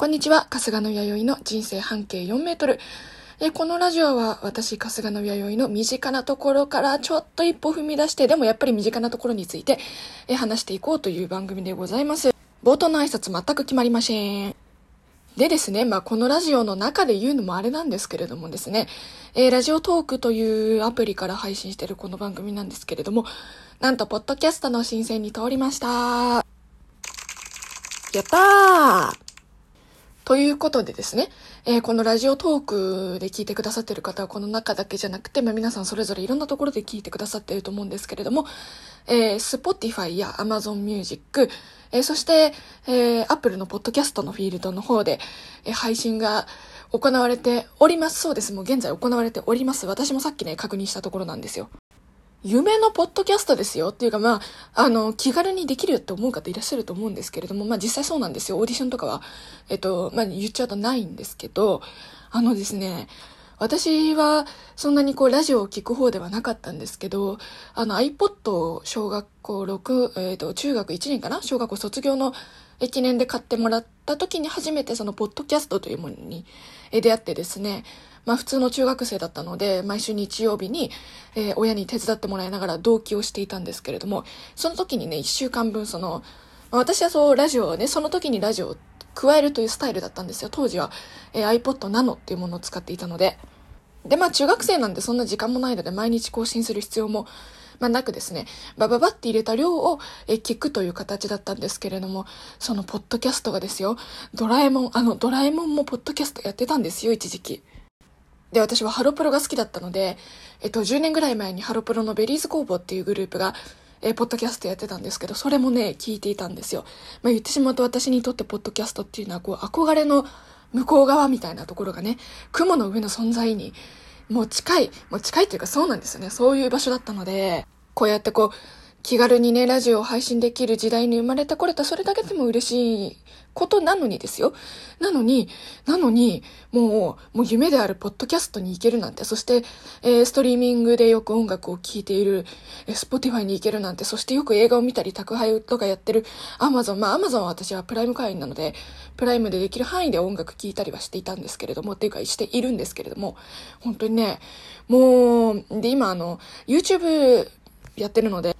こんにちは、春日野弥生の人生半径4メートル。えこのラジオは私、春日野弥生の身近なところからちょっと一歩踏み出して、でもやっぱり身近なところについてえ話していこうという番組でございます。冒頭の挨拶全く決まりません。でですね、まあ、このラジオの中で言うのもあれなんですけれどもですね、えー、ラジオトークというアプリから配信してるこの番組なんですけれども、なんと、ポッドキャストの申請に通りました。やったーということでですね、えー、このラジオトークで聞いてくださってる方はこの中だけじゃなくて、まあ、皆さんそれぞれいろんなところで聞いてくださっていると思うんですけれども、えー、Spotify や Amazon Music、えー、そして、えー、Apple のポッドキャストのフィールドの方で、えー、配信が行われております。そうです。もう現在行われております。私もさっきね、確認したところなんですよ。夢のポッドキャストですよっていうかまあ、あの、気軽にできるって思う方いらっしゃると思うんですけれども、まあ実際そうなんですよ。オーディションとかは、えっと、まあ言っちゃうとないんですけど、あのですね、私はそんなにこうラジオを聞く方ではなかったんですけど、あの iPod を小学校6、えっ、と、中学1年かな？小学校卒業の記念で買ってもらった時に初めてそのポッドキャストというものに出会ってですね、まあ普通の中学生だったので、毎週日曜日に、えー、親に手伝ってもらいながら同期をしていたんですけれども、その時にね、一週間分その、私はそう、ラジオをね、その時にラジオを加えるというスタイルだったんですよ。当時は、えー、iPod Nano っていうものを使っていたので。で、まあ中学生なんでそんな時間もないので毎日更新する必要も、まあ、なくですね、バババって入れた量をえ聞くという形だったんですけれども、そのポッドキャストがですよ、ドラえもん、あの、ドラえもんもポッドキャストやってたんですよ、一時期。で、私はハロプロが好きだったので、えっと、10年ぐらい前にハロプロのベリーズ工房っていうグループが、えー、ポッドキャストやってたんですけど、それもね、聞いていたんですよ。まあ、言ってしまうと私にとってポッドキャストっていうのは、こう、憧れの向こう側みたいなところがね、雲の上の存在に、もう近い、もう近いっていうかそうなんですよね。そういう場所だったので、こうやってこう、気軽にね、ラジオを配信できる時代に生まれてこれた、それだけでも嬉しいことなのにですよ。なのに、なのに、もう、もう夢であるポッドキャストに行けるなんて、そして、えー、ストリーミングでよく音楽を聴いている、えー、スポティファイに行けるなんて、そしてよく映画を見たり、宅配とかやってるアマゾン、まあアマゾンは私はプライム会員なので、プライムでできる範囲で音楽聴いたりはしていたんですけれども、っていうかしているんですけれども、本当にね、もう、で、今あの、YouTube やってるので、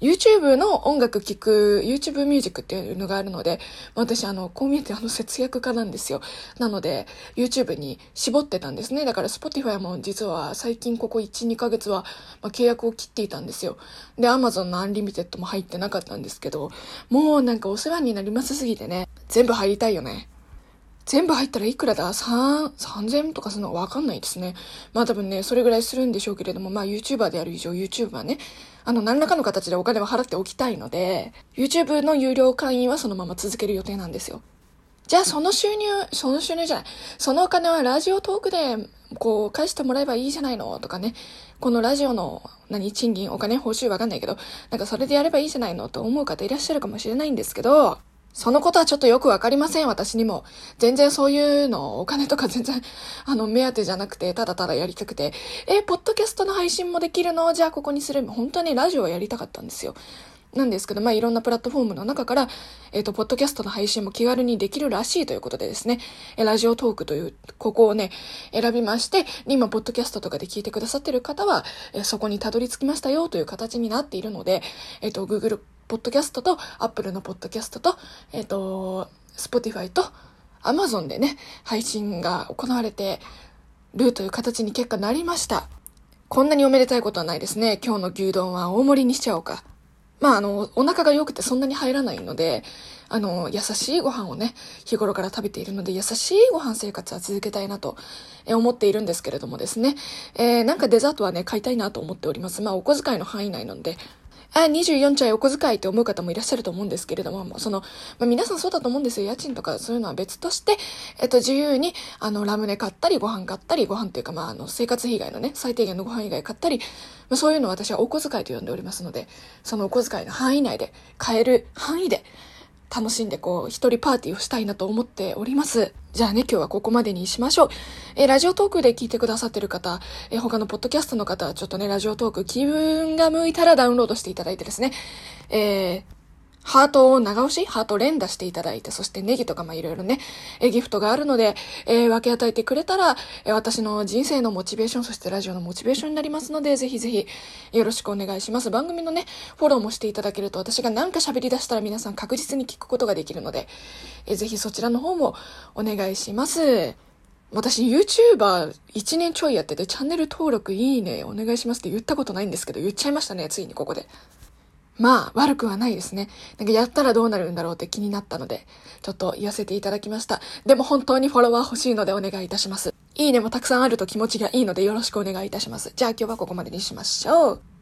YouTube の音楽聴く YouTube ミュージックっていうのがあるので、私あの、こう見えてあの節約家なんですよ。なので、YouTube に絞ってたんですね。だから Spotify も実は最近ここ1、2ヶ月は、まあ、契約を切っていたんですよ。で、Amazon のアンリミテッドも入ってなかったんですけど、もうなんかお世話になりますすぎてね、全部入りたいよね。全部入ったらいくらだ ?3、3000とかするのわかんないですね。まあ多分ね、それぐらいするんでしょうけれども、まあ YouTuber である以上 YouTuber はね、あの、何らかの形でお金は払っておきたいので、YouTube の有料会員はそのまま続ける予定なんですよ。じゃあその収入、その収入じゃない。そのお金はラジオトークで、こう、返してもらえばいいじゃないの？とかね。このラジオの、何、賃金、お金、報酬わかんないけど、なんかそれでやればいいじゃないの？と思う方いらっしゃるかもしれないんですけど、そのことはちょっとよくわかりません、私にも。全然そういうの、お金とか全然、あの、目当てじゃなくて、ただただやりたくて、え、ポッドキャストの配信もできるの？じゃあここにすれば、本当にラジオをやりたかったんですよ。なんですけど、まあ、いろんなプラットフォームの中から、えっ、ー、と、ポッドキャストの配信も気軽にできるらしいということでですね、えラジオトークという、ここをね、選びまして、今、ポッドキャストとかで聞いてくださってる方は、えそこにたどり着きましたよという形になっているので、えっ、ー、と、Google ポッドキャストと、Apple のポッドキャストと、えっ、ー、と、Spotify と、Amazon でね、配信が行われてるという形に結果なりました。こんなにおめでたいことはないですね。今日の牛丼は大盛りにしちゃおうか。まあ、あの、お腹が良くてそんなに入らないので、あの、優しいご飯をね、日頃から食べているので、優しいご飯生活は続けたいなと思っているんですけれどもですね、えー、なんかデザートはね、買いたいなと思っております。まあ、お小遣いの範囲内なので、あ、24ちゃいお小遣いって思う方もいらっしゃると思うんですけれども、その、まあ、皆さんそうだと思うんですよ。家賃とかそういうのは別として、えっと、自由に、あの、ラムネ買ったり、ご飯買ったり、ご飯というか、まあ、あの、生活費以外のね、最低限のご飯以外買ったり、まあ、そういうのを私はお小遣いと呼んでおりますので、そのお小遣いの範囲内で、買える範囲で、楽しんでこう、一人パーティーをしたいなと思っております。じゃあね、今日はここまでにしましょう。え、ラジオトークで聞いてくださってる方、え、他のポッドキャストの方はちょっとね、ラジオトーク気分が向いたらダウンロードしていただいてですね、えー、ハートを長押しハート連打していただいて、そしてネギとかまあいろいろね、えギフトがあるので、えー、分け与えてくれたら、え、私の人生のモチベーション、そしてラジオのモチベーションになりますので、ぜひぜひよろしくお願いします。番組のね、フォローもしていただけると、私が何か喋り出したら皆さん確実に聞くことができるので、え、ぜひそちらの方もお願いします。私 YouTuber1 年ちょいやっててチャンネル登録いいねお願いしますって言ったことないんですけど言っちゃいましたね、ついにここで。まあ、悪くはないですね。なんかやったらどうなるんだろうって気になったので、ちょっと言わせていただきました。でも本当にフォロワー欲しいのでお願いいたします。いいねもたくさんあると気持ちがいいのでよろしくお願いいたします。じゃあ今日はここまでにしましょう。